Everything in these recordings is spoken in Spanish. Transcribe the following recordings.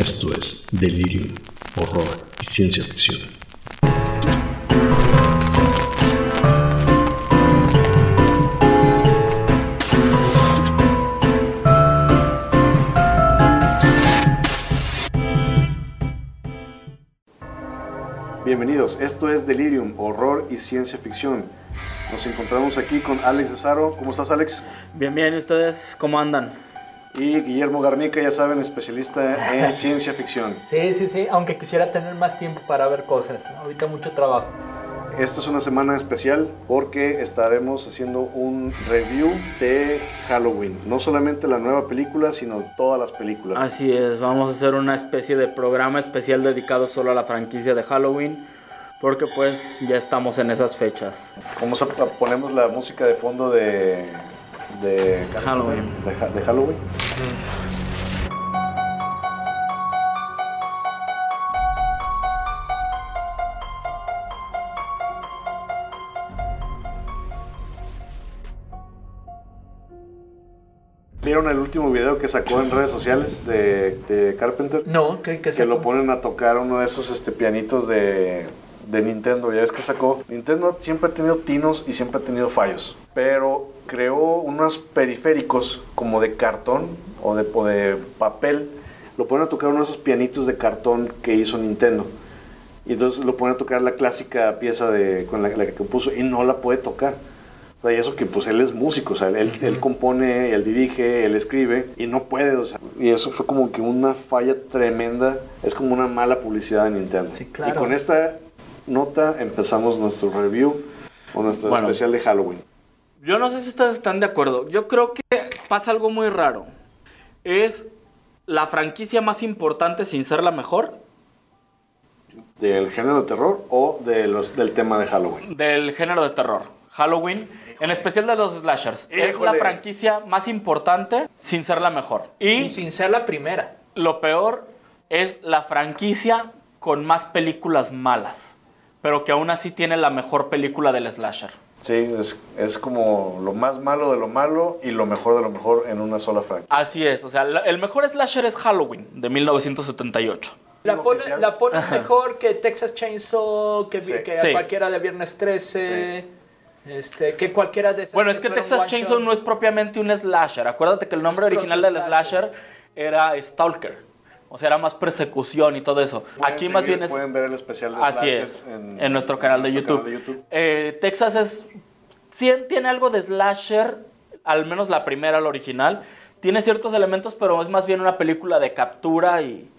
Esto es Delirium, Horror y Ciencia Ficción. Bienvenidos, esto es Delirium, Horror y Ciencia Ficción. Nos encontramos aquí con Alex de Saro. ¿Cómo estás, Alex? Bien, bien, ¿y ustedes cómo andan? Y Guillermo Garnica, ya saben, especialista en ciencia ficción. Sí, sí, sí, aunque quisiera tener más tiempo para ver cosas. ¿no? Ahorita mucho trabajo. Esta es una semana especial porque estaremos haciendo un review de Halloween. No solamente la nueva película, sino todas las películas. Así es, vamos a hacer una especie de programa especial dedicado solo a la franquicia de Halloween. Porque pues ya estamos en esas fechas. Como ponemos la música de fondo de, de Halloween. De, Halloween. ¿Vieron el último video que sacó en redes sociales de, de Carpenter? No, que, que que lo ponen a tocar uno de esos este, pianitos de, de Nintendo. Ya ves que sacó. Nintendo siempre ha tenido tinos y siempre ha tenido fallos. Pero creó unos periféricos como de cartón o de, o de papel. Lo ponen a tocar uno de esos pianitos de cartón que hizo Nintendo. Y entonces lo ponen a tocar la clásica pieza de, con la, la que compuso y no la puede tocar. O sea, y eso que pues él es músico, o sea, él, él compone, él dirige, él escribe y no puede, o sea, y eso fue como que una falla tremenda, es como una mala publicidad de Nintendo. Sí, claro. Y con esta nota empezamos nuestro review o nuestro Bueno. especial de Halloween. Yo no sé si ustedes están de acuerdo. Yo creo que pasa algo muy raro. Es la franquicia más importante sin ser la mejor ¿Del género de terror o de los, del tema de Halloween? del género de terror. Halloween, en especial de los slashers. Es la Híjole. franquicia más importante sin ser la mejor. Y Y sin ser la primera. lo peor es la franquicia con más películas malas, pero que aún así tiene la mejor película del slasher. Sí, es, es como lo más malo de lo malo y lo mejor de lo mejor en una sola franquicia. Así es, o sea, la- el mejor slasher es Halloween de 1978. La ¿Es pones oficial? la pones mejor que Texas Chainsaw, que, vi- Sí. que Sí. cualquiera de Viernes 13, este, que cualquiera de esas. Bueno, es que Texas Chainsaw no es propiamente un slasher. Acuérdate que el nombre Es original del slasher. slasher era Stalker. O sea, era más persecución y todo eso. Pueden Aquí más seguir- bien es... Pueden ver el especial de Así es, en, nuestro canal de nuestro YouTube. canal de YouTube. Eh, Texas es... Sí, tiene algo de slasher, al menos la primera, la original. Tiene ciertos elementos, pero es más bien una película de captura y,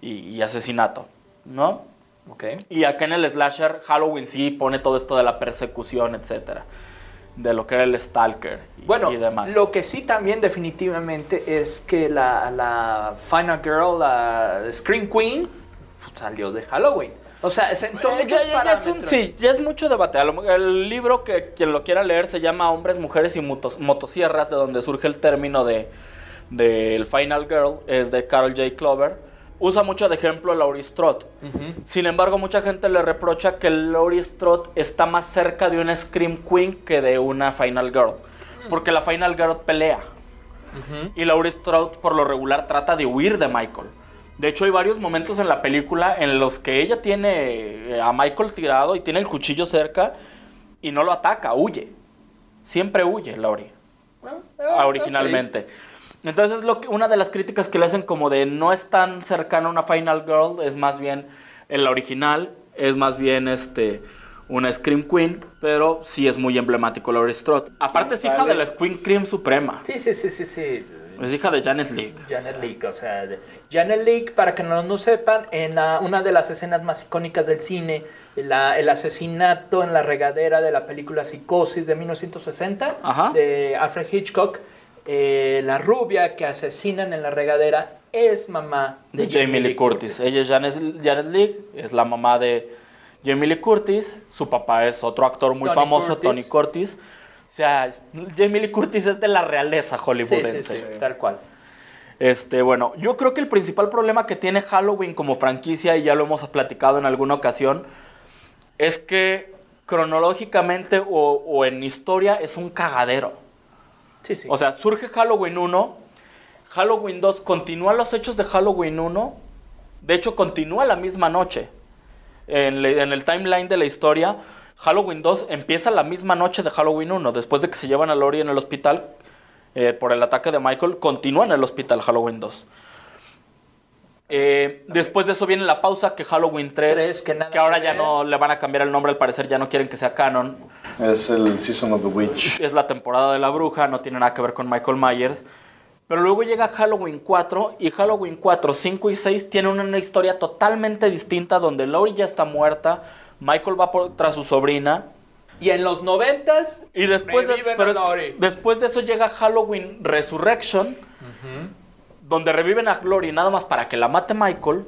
y- y asesinato, ¿no? Ok. Y acá en el slasher, Halloween sí pone todo esto de la persecución, etcétera. De lo que era el stalker y, Bueno, y demás. lo que sí también definitivamente es que la, la Final Girl, la Scream Queen, salió de Halloween. O sea, sentó Eh, muchos ya, ya- ya es un- parámetros. sí, ya es mucho debate. El libro que quien lo quiera leer se llama Hombres, Mujeres y Motos- Motosierras, de donde surge el término de del Final Girl, es de Carol J. Clover. Usa mucho de ejemplo Laurie Strode. Sin embargo, mucha gente le reprocha que Laurie Strode está más cerca de una Scream Queen que de una Final Girl. Porque la Final Girl pelea. Y Laurie Strode por lo regular trata de huir de Michael. De hecho, hay varios momentos en la película en los que ella tiene eh, a Michael tirado y tiene el cuchillo cerca y no lo ataca, huye. Siempre huye, Laurie Ah, originalmente. Entonces, lo que, una de las críticas que le hacen como de no es tan cercana a una Final Girl, es más bien en la original, es más bien este una Scream Queen, pero sí es muy emblemático Laurie Strode. Aparte es hija de la Scream Queen Suprema. Sí, sí, sí, sí, sí. Es hija de Janet Leigh. Janet Leigh, o sea, de- Janet Leigh, para que no, no sepan, en la- una de las escenas más icónicas del cine, la- el asesinato en la regadera de la película Psicosis de 1960, Ajá. de Alfred Hitchcock, eh, la rubia que asesinan en la regadera es mamá De Jamie Lee Curtis. Ella es Janet, Janet Leigh, es la mamá de Jamie Lee Curtis. Su papá es otro actor muy Tony famoso, Curtis. Tony Curtis. O sea, Jamie Lee Curtis es de la realeza Sí, hollywoodense. sí, sí, tal cual. Este, bueno, yo creo que el principal problema que tiene Halloween como franquicia, y ya lo hemos platicado en alguna ocasión, es que cronológicamente o, o en historia es un cagadero. Sí, sí. O sea, surge Halloween 1, Halloween 2 continúa los hechos de Halloween 1 De hecho, continúa la misma noche. En, le- en el timeline de la historia, Halloween 2 empieza la misma noche de Halloween 1. Después de que se llevan a Lori en el hospital eh, por el ataque de Michael, continúa en el hospital Halloween 2. Eh, después de eso viene la pausa que Halloween 3, Tres, que ahora ya no le van a cambiar el nombre, al parecer ya no quieren que sea canon. Es el Season of the Witch. Es la temporada de la bruja, no tiene nada que ver con Michael Myers. Pero luego llega Halloween 4 y Halloween 4, 5 y 6 tienen una historia totalmente distinta donde Laurie ya está muerta, Michael va por, tras su sobrina Y en los noventas, y después de, Reviven pero a es- Laurie. después de eso llega Halloween Resurrection, donde reviven a Glory nada más para que la mate Michael.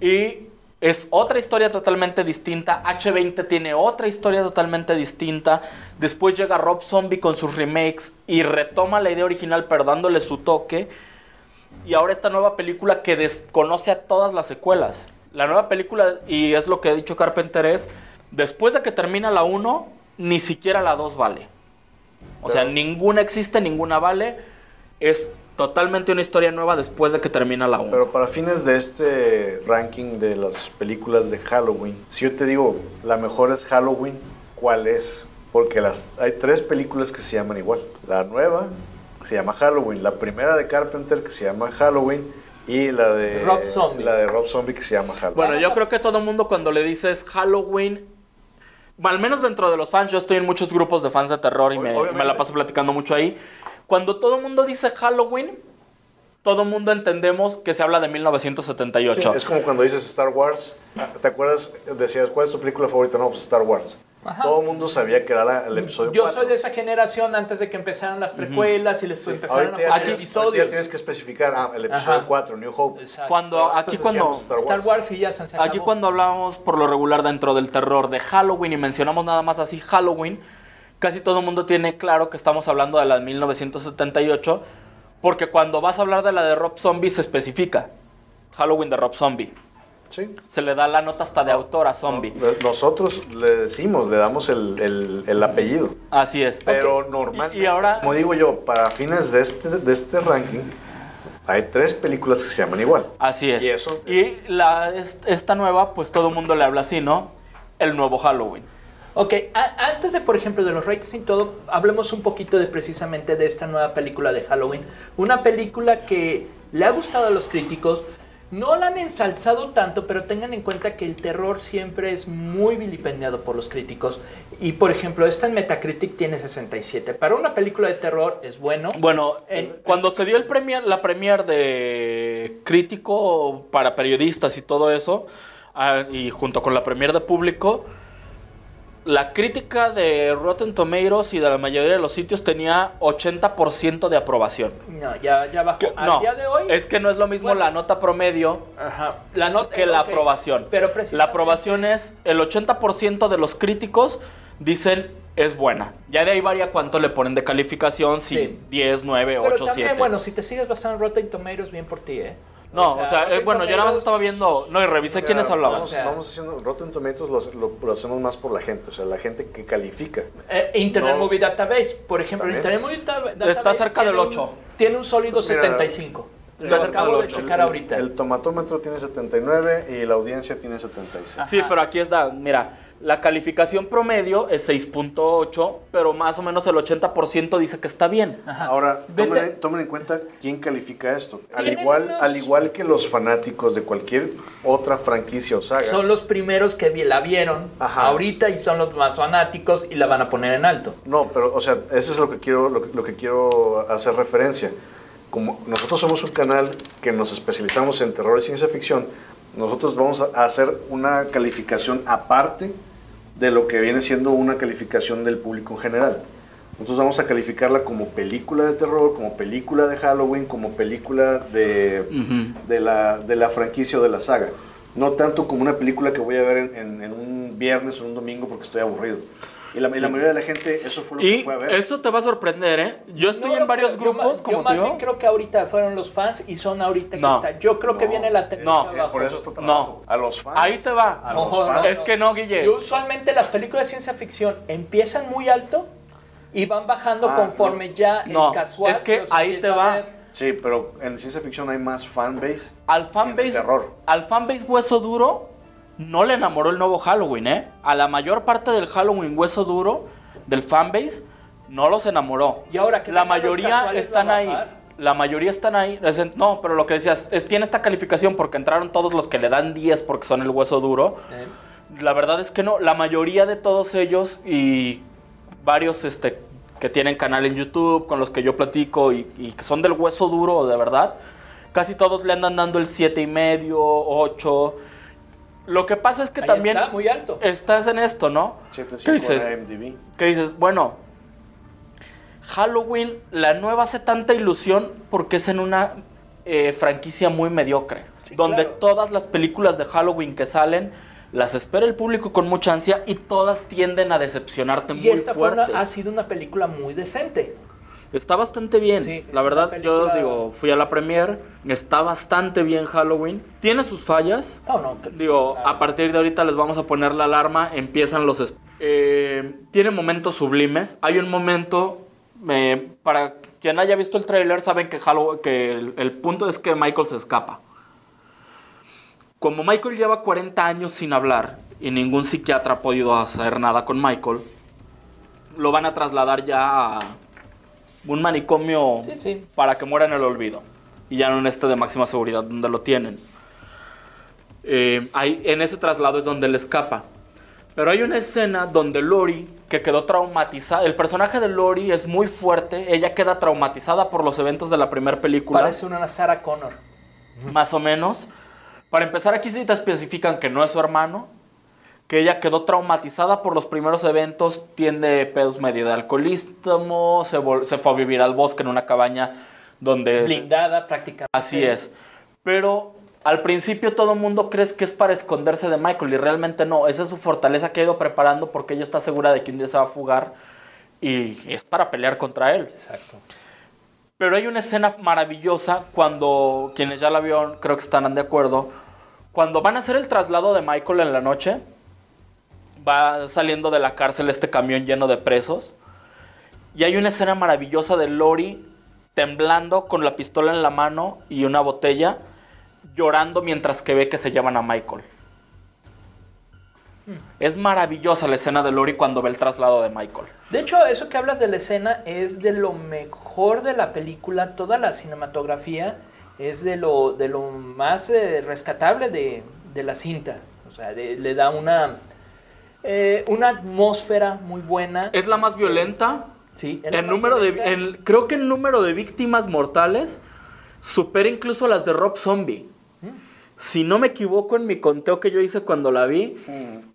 Y es otra historia totalmente distinta. H20 tiene otra historia totalmente distinta. Después llega Rob Zombie con sus remakes y retoma la idea original, pero dándole su toque. Y ahora esta nueva película que desconoce a todas las secuelas. La nueva película, y es lo que ha dicho Carpenter, es después de que termina la 1, ni siquiera la 2 vale. O sea, ninguna existe, ninguna vale. Es totalmente una historia nueva después de que termina la 1. Pero para fines de este ranking de las películas de Halloween, si yo te digo la mejor es Halloween, ¿cuál es? Porque las, hay tres películas que se llaman igual. La nueva que se llama Halloween, la primera de Carpenter que se llama Halloween y la de Rob Zombie. la de Rob Zombie que se llama Halloween. Bueno, yo creo que todo el mundo cuando le dices Halloween, al menos dentro de los fans, yo estoy en muchos grupos de fans de terror y me, me la paso platicando mucho ahí. Cuando todo el mundo dice Halloween, todo el mundo entendemos que se habla de 1978. Sí, es como cuando dices Star Wars, ah, ¿te acuerdas? Decías, ¿cuál es tu película favorita? No, pues Star Wars. Ajá. Todo el mundo sabía que era la- el episodio yo 4. soy de esa generación antes de que empezaran las precuelas y les empezaron Ahorita a poner tienes, episodios. ya tienes que especificar ah, el episodio Ajá. 4, New Hope. Exacto. Cuando aquí cuando Star Star Wars. Wars y ya se acabó. Aquí cuando hablábamos por lo regular dentro del terror de Halloween y mencionamos nada más así Halloween, casi todo el mundo tiene claro que estamos hablando de la de 1978, porque cuando vas a hablar de la de Rob Zombie se especifica Halloween de Rob Zombie. Sí. Se le da la nota hasta de autor a Zombie. Nosotros le decimos, le damos el, el- el apellido. Así es. Pero normalmente, Y- y ahora- como digo yo, para fines de este, de este ranking, hay tres películas que se llaman igual. Así es. Y eso Y la, es- esta nueva, pues todo el mundo le habla así, ¿no? El nuevo Halloween. Ok, a- antes de, por ejemplo, de los ratings y todo, hablemos un poquito de precisamente de esta nueva película de Halloween. Una película que le ha gustado a los críticos. No la han ensalzado tanto, pero tengan en cuenta que el terror siempre es muy vilipendiado por los críticos. Y, por ejemplo, esta en Metacritic tiene 67. Para una película de terror es bueno. Bueno, Eh, cuando se dio el premier, la premier de crítico para periodistas y todo eso, ah, y junto con la premier de público, la crítica de Rotten Tomatoes y de la mayoría de los sitios tenía 80% de aprobación. No, ya, ya bajó. Que- Al no, día de hoy. es que no es lo mismo Bueno. la nota promedio Ajá, la nota, que la aprobación. Pero la aprobación es el 80% de los críticos dicen es buena. Ya de ahí varía cuánto le ponen de calificación, si Sí. 10, 9, Pero 8, también, 7. bueno, si te sigues basando en Rotten Tomatoes, bien por ti, ¿eh? No, o sea, eh, bueno, yo nada más estaba viendo, no, y revisé quiénes hablaban. Vamos, O sea- vamos haciendo, Rotten Tomatoes lo, lo- lo hacemos más por la gente, o sea, la gente que califica. Eh, Internet No. Movie Database, por ejemplo, También. Internet Movie Data- Database. Está cerca del un- 8. Tiene un sólido Pues mira, 75. está Lo cerca acabo del de 8. checar el, ahorita. el tomatómetro tiene 79 y la audiencia tiene 76. Sí, Ajá. pero aquí está, mira, la calificación promedio es 6.8, pero más o menos el 80% dice que está bien. Ajá. Ahora, tomen, tomen en cuenta quién califica esto. Al igual, unos- al igual que los fanáticos de cualquier otra franquicia o saga. Son los primeros que la vieron Ajá. ahorita y son los más fanáticos y la van a poner en alto. No, pero, o sea, eso es lo que quiero, lo, que- lo que quiero hacer referencia. Como nosotros somos un canal que nos especializamos en terror y ciencia ficción, nosotros vamos a hacer una calificación aparte de lo que viene siendo una calificación del público en general. Nosotros vamos a calificarla como película de terror, como película de Halloween, como película de, de, la, de la franquicia o de la saga. No tanto como una película que voy a ver en, en- en un viernes o un domingo porque estoy aburrido. Y la, y la mayoría de la gente eso fue lo que fue a ver. eso te va a sorprender, ¿eh? Yo estoy No en varios creo, yo grupos, ma- como yo te más digo. bien creo que ahorita fueron los fans y son ahorita que está. Yo creo que viene la No. eh, por eso está tan No. A los fans. Ahí te va. A No, los no, fans. Es que no, Guille. Y usualmente las películas de ciencia ficción empiezan muy alto y van bajando Ah, conforme ya No, el casual es que ahí te va. Sí, pero en ciencia ficción hay más fanbase. Al fanbase, terror. al fanbase hueso duro no le enamoró el nuevo Halloween, ¿eh? A la mayor parte del Halloween hueso duro del fanbase no los enamoró. Y ahora que la mayoría están ¿va a ahí. La mayoría están ahí. No, pero lo que decías, es, tiene esta calificación porque entraron todos los que le dan 10 porque son el hueso duro. Eh, La verdad es que no, la mayoría de todos ellos y varios este, que tienen canal en YouTube con los que yo platico y, y que son del hueso duro de verdad, casi todos le andan dando el siete y medio, 8. Lo que pasa es que ahí también está, muy alto. estás en esto, ¿no? 7.5 ¿Qué dices? en IMDb. Que dices, bueno, Halloween, la nueva hace tanta ilusión porque es en una eh, franquicia muy mediocre. Sí, donde claro. todas las películas de Halloween que salen las espera el público con mucha ansia y todas tienden a decepcionarte Y muy esta fue una- ha sido una película muy decente. Está bastante bien. Sí, la verdad, yo digo, fui a la premiere, está bastante bien Halloween. Tiene sus fallas, no. que- Digo, claro. a partir de ahorita les vamos a poner la alarma, empiezan los... eh, tiene momentos sublimes. Hay un momento, eh, para quien haya visto el tráiler, saben que, Hallow- que el, el punto es que Michael se escapa. Como Michael lleva 40 años sin hablar y ningún psiquiatra ha podido hacer nada con Michael, lo van a trasladar ya a un manicomio Sí, sí. para que muera en el olvido. Y ya no en este de máxima seguridad donde lo tienen. Eh, ahí, en ese traslado es donde él escapa. Pero hay una escena donde Lori, que quedó traumatizada, el personaje de Lori es muy fuerte, ella queda traumatizada por los eventos de la primera película, Parece una Sarah Connor. más o menos. Para empezar, aquí sí te especifican que no es su hermano, que ella quedó traumatizada por los primeros eventos, tiene pedos medio de alcoholismo, se fue a vivir al bosque en una cabaña donde... Blindada prácticamente. Así es. Pero al principio todo el mundo cree que es para esconderse de Michael y realmente no. Esa es su fortaleza que ha ido preparando porque ella está segura de que un día se va a fugar y es para pelear contra él. Exacto. Pero hay una escena maravillosa cuando quienes ya la vieron creo que estarán de acuerdo. Cuando van a hacer el traslado de Michael en la noche, va saliendo de la cárcel este camión lleno de presos. Y hay una escena maravillosa de Lori temblando con la pistola en la mano y una botella, llorando mientras que ve que se llevan a Michael. Es maravillosa la escena de Lori cuando ve el traslado de Michael. De hecho, eso que hablas de la escena es de lo mejor de la película. Toda la cinematografía es de lo, de lo más eh, rescatable de, de la cinta. O sea, de- le da una, eh, una atmósfera muy buena. Es la más Este, violenta, Sí, El número de, el- creo que el número de víctimas mortales supera incluso a las de Rob Zombie. Si no me equivoco en mi conteo que yo hice cuando la vi,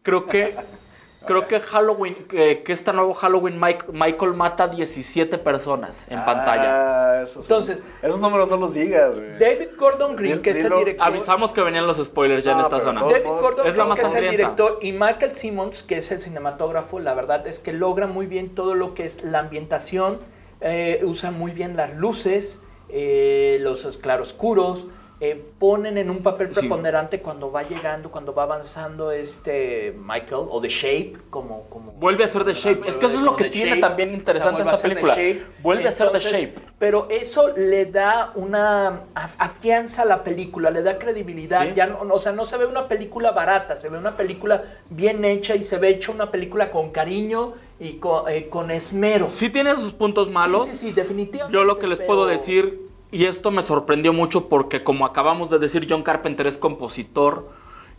creo que creo que Halloween, que, que esta nuevo Halloween Mike- Michael mata a 17 personas en pantalla. Ah, esos son- Entonces- esos números no los digas, güey. David Gordon Green, que es el director. Avisamos que venían los spoilers ya en esta zona. David Gordon es la Green, más que es el director, y Michael Simmons, que es el cinematógrafo, la verdad es que logra muy bien todo lo que es la ambientación, eh, usa muy bien las luces, eh, los claroscuros, eh, ponen en un papel Sí. preponderante cuando va llegando, cuando va avanzando este Michael, o The Shape, como... como Vuelve a ser The Shape. Es que eso es lo que tiene Shape, también o sea, interesante esta película. Vuelve a ser The Shape. Pero eso le da una af- afianza a la película, le da credibilidad. Sí. Ya no, o sea, no se ve una película barata, se ve una película bien hecha y se ve hecha una película con cariño y con, eh, con esmero. Sí tiene sus puntos malos. Sí, sí, sí, definitivamente. Yo lo que les puedo decir, y esto me sorprendió mucho porque como acabamos de decir, John Carpenter es compositor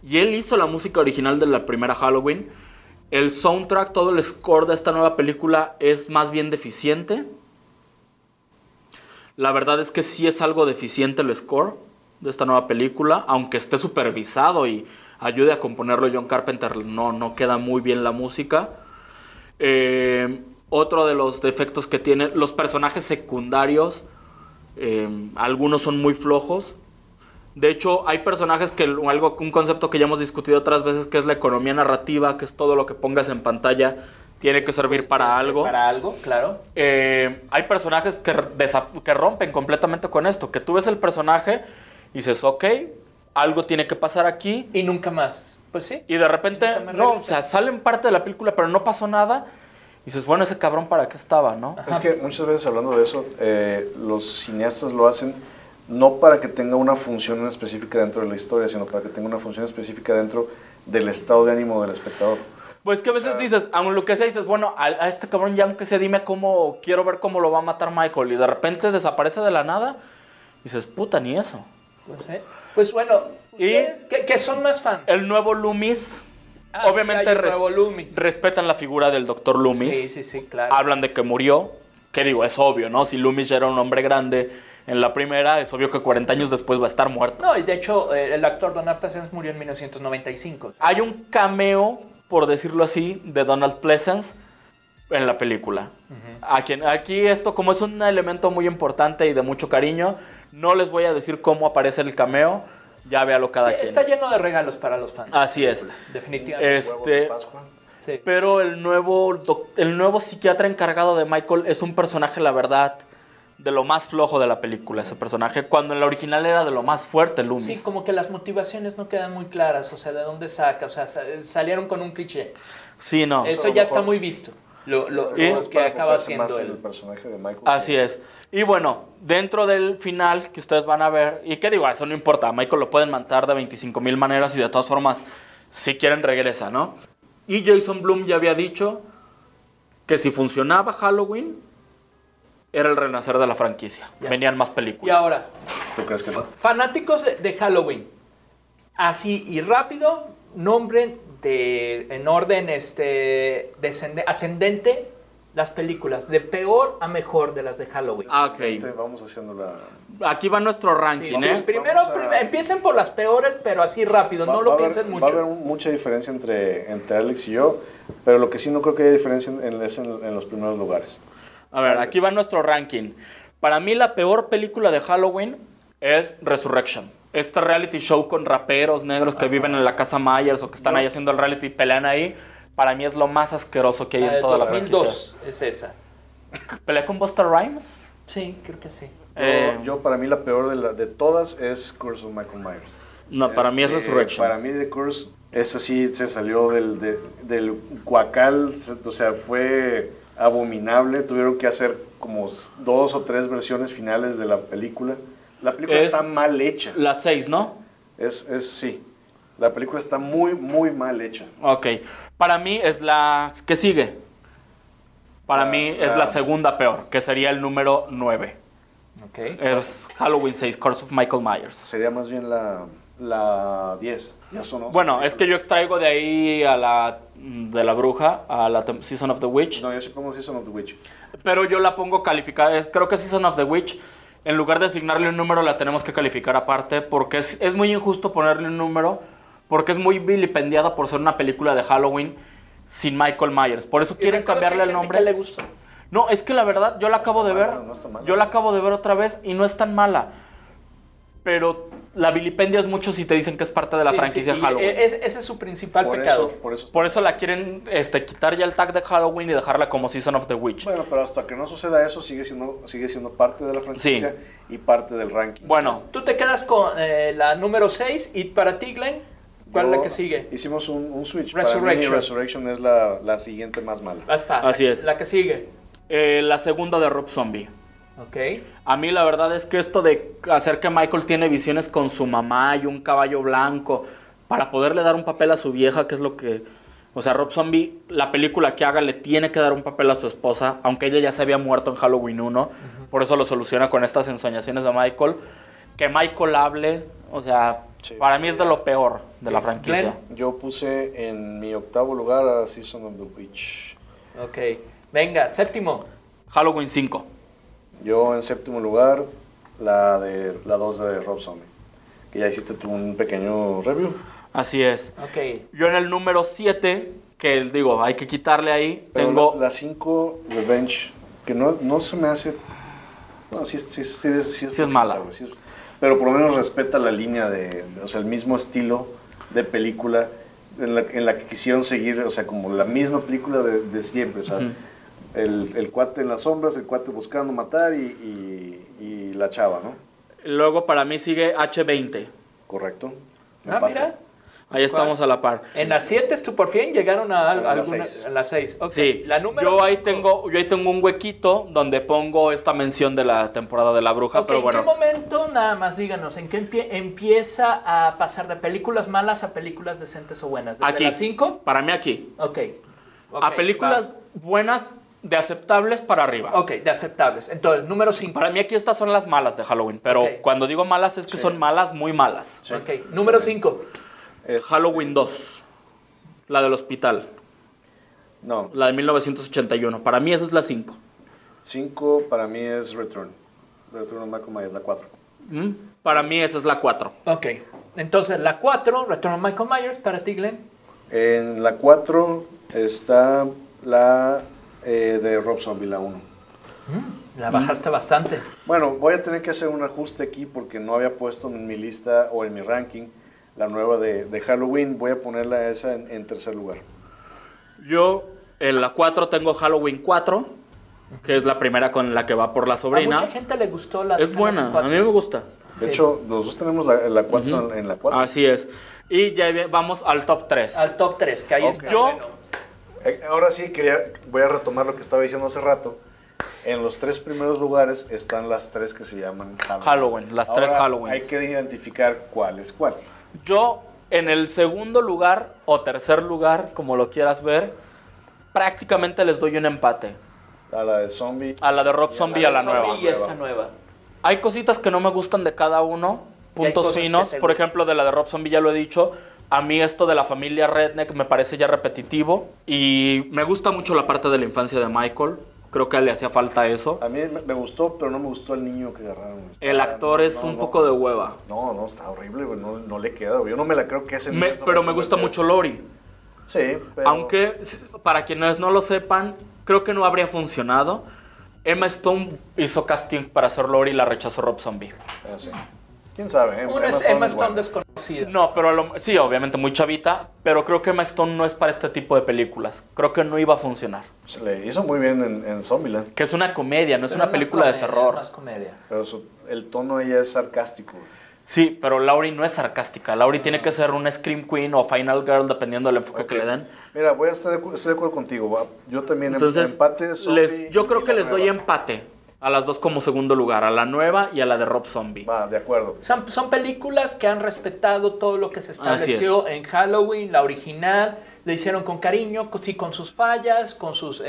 y él hizo la música original de la primera Halloween. El soundtrack, todo el score de esta nueva película es más bien deficiente. La verdad es que sí es algo deficiente el score de esta nueva película, aunque esté supervisado y ayude a componerlo John Carpenter, no, no queda muy bien la música. Eh, otro de los defectos que tiene, los personajes secundarios, eh, algunos son muy flojos. De hecho, hay personajes que algo, un concepto que ya hemos discutido otras veces, que es la economía narrativa, que es todo lo que pongas en pantalla, tiene que servir para algo. Para algo, claro. Eh, hay personajes que, que rompen completamente con esto, que tú ves el personaje y dices, ok, algo tiene que pasar aquí, Y nunca más. Pues sí. y de repente, no, o sea, salen parte de la película, pero no pasó nada. Dices, bueno, ese cabrón para qué estaba, ¿no? Es que muchas veces hablando de eso, eh, los cineastas lo hacen no para que tenga una función específica dentro de la historia, sino para que tenga una función específica dentro del estado de ánimo del espectador. Pues que a veces dices, aun lo que sea, dices, bueno, a, a este cabrón ya aunque sea, dime cómo, quiero ver cómo lo va a matar Michael. Y de repente desaparece de la nada. Y dices, puta, ni eso. Pues, ¿eh? Pues bueno, Y- ¿ustedes qué, qué son más fan? El nuevo Loomis, Ah, obviamente res- respetan la figura del Dr. Loomis. Sí, sí, sí, claro. Hablan de que murió. Que digo, es obvio, ¿no? Si Loomis ya era un hombre grande en la primera, es obvio que 40 años después va a estar muerto. No, y de hecho, eh, el actor Donald Pleasence murió en 1995. Hay un cameo, por decirlo así, de Donald Pleasence en la película. a quien, aquí esto, como es un elemento muy importante y de mucho cariño, no les voy a decir cómo aparece el cameo. Ya véalo cada Sí, quien. está lleno de regalos para los fans. Así es. Definitivamente. Este-. Sí. Pero el nuevo, el nuevo psiquiatra encargado de Michael es un personaje, la verdad, de lo más flojo de la película, ese personaje, cuando en la original era de lo más fuerte, Loomis. Sí, como que las motivaciones no quedan muy claras, o sea, ¿de dónde saca? O sea, sa- salieron con un cliché. Sí, no. Eso ya está muy visto, lo, lo- ¿Y? lo Es que para acaba el el... personaje de Michael. Así es. Y bueno, dentro del final que ustedes van a ver, y qué digo, eso no importa, a Michael lo pueden matar de 25 mil maneras y de todas formas, si quieren regresa, ¿no? Y Jason Bloom ya había dicho que si funcionaba Halloween, era el renacer de la franquicia. Ya Venían más Y películas. ahora, ¿Tú crees que no? fanáticos de, de Halloween, así y rápido, nombren de, en orden este, ascendente las películas, de peor a mejor de las de Halloween. Ah, ok. Vamos haciendo la... Aquí va nuestro Sí, ranking, pues, ¿eh? primero Vamos a- prim- empiecen por las peores, pero así rápido, Va- no va lo a haber- piensen mucho. Va a haber un- mucha diferencia entre, entre Alex y yo, pero lo que sí no creo que haya diferencia en, en- es en, en los primeros lugares. A ver, Tal aquí va nuestro ranking. Para mí la peor película de Halloween es Resurrection. Este reality show con raperos negros que viven en la casa Myers o que están Yo- ahí haciendo el reality y pelean ahí. Para mí es lo más asqueroso que hay La en toda la franquicia. 2002 es esa. ¿Pelea con Buster Rhymes? Sí, creo que sí. Yo, Eh. yo, para mí la peor de, la- de todas es Curse of Michael Myers. No, para mí es Este, Resurrection. Para mí The Curse, ese sí se salió del, de- del cuacal, se- o sea, fue abominable. Tuvieron que hacer como dos o tres versiones finales de la película. La película Es- está mal hecha. La 6, ¿no? Es, es, sí. La película está muy, muy mal hecha. Ok. Para mí es la que sigue. Para La- mí es la- la segunda peor, que sería el número 9. Ok. Es Halloween 6, Curse of Michael Myers. Sería más bien la, la 10. Ya son Bueno, es que yo extraigo de ahí a la de la bruja, a la Season of the Witch. No, yo sí pongo Season of the Witch. Pero yo la pongo calificada. Creo que Season of the Witch, en lugar de asignarle un número, la tenemos que calificar aparte. Porque es, es muy injusto ponerle un número. Porque es muy vilipendiada por ser una película de Halloween sin Michael Myers. Por eso quieren cambiarle el nombre. que le gustó. No, es que la verdad, yo la acabo de ver. mala, no. Yo la acabo de ver otra vez y no es tan mala. Pero la vilipendias mucho si te dicen que es parte de la Sí, franquicia sí, y Halloween. e- es- ese es su principal Por pecado. eso, por eso. Por eso la quieren este, quitar ya el tag de Halloween y dejarla como Season of the Witch. Bueno, pero hasta que no suceda eso, sigue siendo, sigue siendo parte de la franquicia y parte del ranking. Bueno, Tú te quedas con eh, la número 6 y para ti, Glenn, ¿cuál es la que sigue? Hicimos un, un switch. Para mí, Resurrection. Resurrection es la, la siguiente más mala. Vas pa, Así es. La que sigue. eh, la segunda de Rob Zombie. Ok. A mí la verdad es que esto de hacer que Michael tiene visiones con su mamá y un caballo blanco para poderle dar un papel a su vieja, que es lo que... O sea, Rob Zombie, la película que haga le tiene que dar un papel a su esposa, aunque ella ya se había muerto en Halloween 1. Por eso lo soluciona con estas ensoñaciones de Michael. Que Michael hable, o sea, Sí. para mí es de lo peor de la franquicia. Yo puse en mi octavo lugar a Season of the Witch. Ok. Venga, séptimo. Halloween 5. Yo en séptimo lugar, la de la 2 de Rob Zombie. Que ya hiciste tú un pequeño review. Así es. Ok. Yo en el número 7, que digo, hay que quitarle ahí, Pero tengo... la 5, Revenge, que no, no se me hace. No, sí, sí, sí, sí, sí Sí es mala. es- pero por lo menos respeta la línea de, de- O sea, el mismo estilo de película en la, en la que quisieron seguir, o sea, como la misma película de, de siempre. O sea, Ujú. El, el cuate en las sombras, el cuate buscando matar y, y- y la chava, ¿no? Luego para mí sigue H20. Correcto. Ah, Empate. mira. Ahí estamos a la par. En las 7 tú por fin llegaron a, A las alguna- seis. a las 6. Sí, La número yo ahí tengo, yo ahí tengo un huequito donde pongo esta mención de la temporada de la bruja, Ok, pero ¿En bueno. qué momento, nada más díganos, en qué empie- empieza a pasar de películas malas a películas decentes o buenas? ¿Desde Aquí. las 5? Para mí aquí. Ok. Ok, a películas buenas de aceptables para arriba. Ok, de aceptables. Entonces, número 5. Para mí aquí estas son las malas de Halloween, pero Ok. cuando digo malas es que son malas, muy malas. Sí. Ok, número 5. Es- Halloween 2, la del hospital, No, la de 1981. Para mí esa es la 5. 5 para mí es Return. Return of Michael Myers, la 4. ¿Mm? Para mí esa es la 4. Ok. Entonces, la 4, Return of Michael Myers, para ti, Glenn. En la 4 está la eh, de Rob Zombie, la 1. La bajaste bastante. Bueno, voy a tener que hacer un ajuste aquí porque no había puesto en mi lista o en mi ranking la nueva de, de Halloween. Voy a ponerla esa en, en tercer lugar. Yo en la 4 tengo Halloween 4, que es la primera con la que va por la A sobrina. mucha gente le gustó la Es buena, a mí me gusta. De Sí. hecho, los dos tenemos la, la 4 en, en la 4. Así es. Y ya vamos al top 3. Al top 3, que ahí Ok. está. Yo- bueno. Eh, Ahora sí, quería, voy a retomar lo que estaba diciendo hace rato. En los tres primeros lugares están las tres que se llaman Halloween. Halloween, las tres Ahora Halloweens. Hay que identificar cuál es cuál. Yo en el segundo lugar o tercer lugar, como lo quieras ver, prácticamente les doy un empate. A la de Zombie. A la de Rob Zombie y a la Zombie nueva. Y esta nueva. Hay cositas que no me gustan de cada uno, puntos finos. Por ejemplo, de la de Rob Zombie ya lo he dicho. A mí esto de la familia Redneck me parece ya repetitivo. Y me gusta mucho la parte de la infancia de Michael. Creo que le hacía falta eso. A mí me, gustó, pero no me gustó el niño que agarraron. El actor no, es no, un no. poco de hueva. No, no, está horrible, güey. No, no le queda, güey. Yo no me la creo que ese Me- pero me gusta mucho Lori. Sí, pero. Aunque, para quienes no lo sepan, creo que no habría funcionado. Emma Stone hizo casting para hacer Lori y la rechazó Rob Zombie. Ah, sí. ¿Quién sabe? eh? Una es Stone Emma es Stone buena. desconocida. No, pero a lo- sí, obviamente muy chavita, pero creo que Emma Stone no es para este tipo de películas. Creo que no iba a funcionar. Se le hizo muy bien en, en Zombieland. Que es una comedia, no es Pero una más película de comedia, terror. Más comedia. Pero su- el tono ella es sarcástico. Sí, pero Laurie no es sarcástica. Laurie tiene que ser una Scream Queen o Final Girl, dependiendo del enfoque Ok. que le den. Mira, voy a estar de, estoy de acuerdo contigo. Yo también em- Entonces, empate Zombie les- yo creo que les doy nueva. empate a las dos como segundo lugar, a la nueva y a la de Rob Zombie. Va, de acuerdo. Son, son películas que han respetado todo lo que se estableció en Halloween, la original. Le hicieron con cariño, con- sí, con sus fallas, con sus, eh,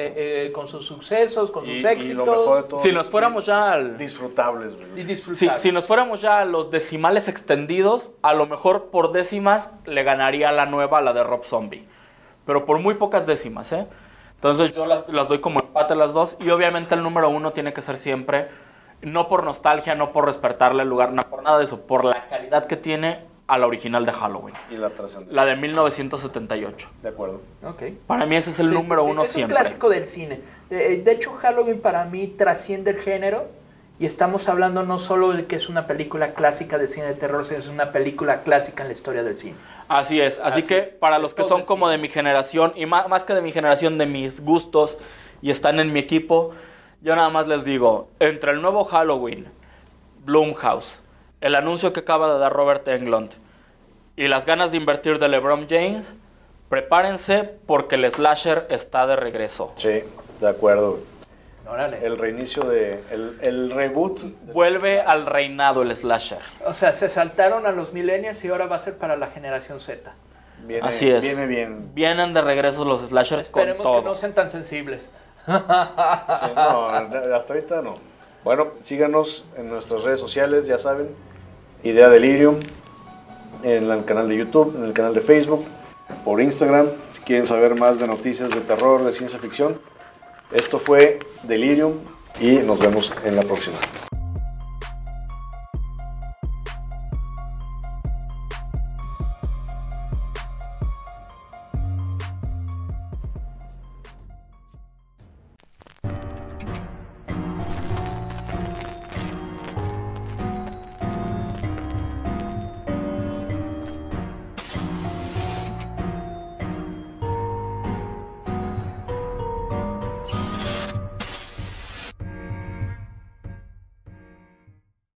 eh, con sus sucesos, con sus y éxitos. lo mejor de todo. Si nos fuéramos ya al... Disfrutables, güey. y Si, si nos fuéramos ya a los decimales extendidos, a lo mejor por décimas le ganaría la nueva a la de Rob Zombie. Pero por muy pocas décimas, ¿eh? Entonces yo las, las doy como empate las dos. Y obviamente el número uno tiene que ser siempre, no por nostalgia, no por respetarle el lugar, no por nada de eso, por la calidad que tiene a la original de Halloween. Y la trascendencia. La de 1978. De acuerdo. Ok. Para mí ese es el Sí, sí, número sí. uno es siempre. un clásico del cine. Eh, de hecho, Halloween para mí trasciende el género. Y estamos hablando no solo de que es una película clásica de cine de terror, sino es una película clásica en la historia del cine. Así es, así, Así, que para los que son como de mi generación, y más, más que de mi generación, de mis gustos, y están en mi equipo, yo nada más les digo, entre el nuevo Halloween, Blumhouse, el anuncio que acaba de dar Robert Englund, y las ganas de invertir de LeBron James, prepárense porque el slasher está de regreso. Sí, de acuerdo. Órale. El reinicio de. El, el reboot. de- Vuelve al reinado el slasher. O sea, se saltaron a los millennials y ahora va a ser para la generación Z. Viene, Así es. Viene bien. Vienen de regreso los slashers con Esperemos todo. que no sean tan sensibles. Sí, no, hasta ahorita no. Bueno, síganos en nuestras redes sociales, ya saben. Idea Delirium. En el canal de YouTube, en el canal de Facebook, por Instagram. Si quieren saber más de noticias de terror, de ciencia ficción. Esto fue Delirium y nos vemos en la próxima.